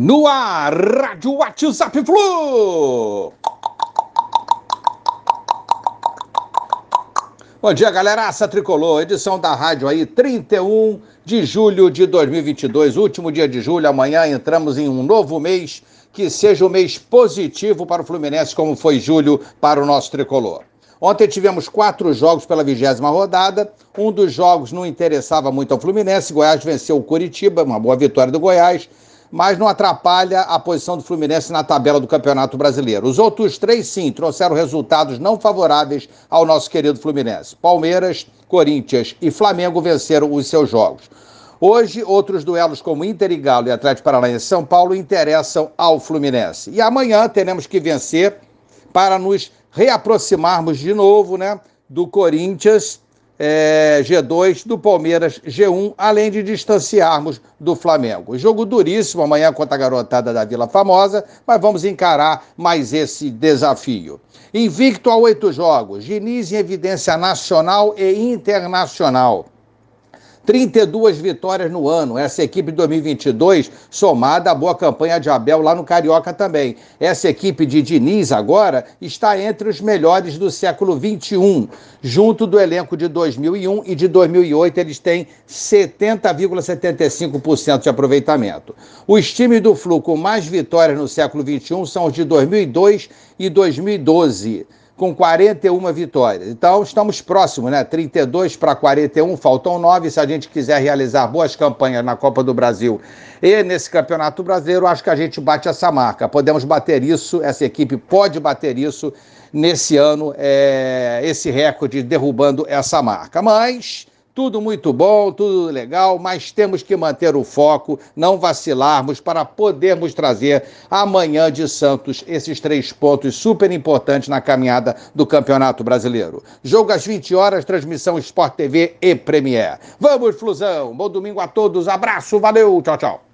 No ar, Rádio WhatsApp Flu! Bom dia, galera. Aça Tricolor, edição da rádio aí, 31 de julho de 2022, último dia de julho. Amanhã entramos em um novo mês, que seja um mês positivo para o Fluminense, como foi julho para o nosso Tricolor. Ontem tivemos quatro jogos pela vigésima rodada. Um dos jogos não interessava muito ao Fluminense. Goiás venceu o Curitiba, uma boa vitória do Goiás mas não atrapalha a posição do Fluminense na tabela do Campeonato Brasileiro. Os outros três, sim, trouxeram resultados não favoráveis ao nosso querido Fluminense. Palmeiras, Corinthians e Flamengo venceram os seus jogos. Hoje, outros duelos como Inter e Galo e Atlético Paranaense São Paulo interessam ao Fluminense. E amanhã teremos que vencer para nos reaproximarmos de novo né, do Corinthians é, G2, do Palmeiras G1, além de distanciarmos do Flamengo. Jogo duríssimo amanhã contra a garotada da Vila Famosa, mas vamos encarar mais esse desafio. Invicto a oito jogos, Diniz em evidência nacional e internacional. 32 vitórias no ano. Essa equipe de 2022, somada à boa campanha de Abel lá no Carioca também. Essa equipe de Diniz agora está entre os melhores do século 21. Junto do elenco de 2001 e de 2008, eles têm 70,75% de aproveitamento. Os times do Flu com mais vitórias no século 21 são os de 2002 e 2012 com 41 vitórias. Então, estamos próximos, né? 32 para 41, faltam 9. Se a gente quiser realizar boas campanhas na Copa do Brasil e nesse Campeonato Brasileiro, acho que a gente bate essa marca. Podemos bater isso, essa equipe pode bater isso nesse ano, é, esse recorde, derrubando essa marca. Mas tudo muito bom, tudo legal, mas temos que manter o foco, não vacilarmos para podermos trazer amanhã de Santos esses três pontos super importantes na caminhada do Campeonato Brasileiro. Jogo às 20 horas, transmissão Sport TV e Premier. Vamos, Flusão! Bom domingo a todos, abraço, valeu, tchau, tchau.